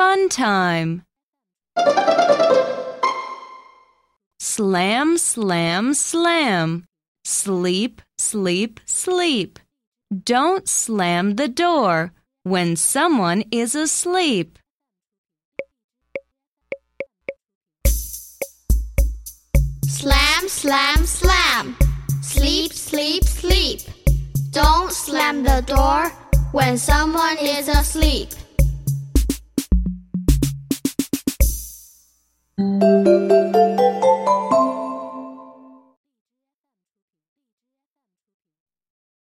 fun time. Slam, slam, slam. Sleep, sleep, sleep. Don't slam the door when someone is asleep. Slam, slam, slam. Sleep, sleep, sleep. Don't slam the door when someone is asleep. Thank you.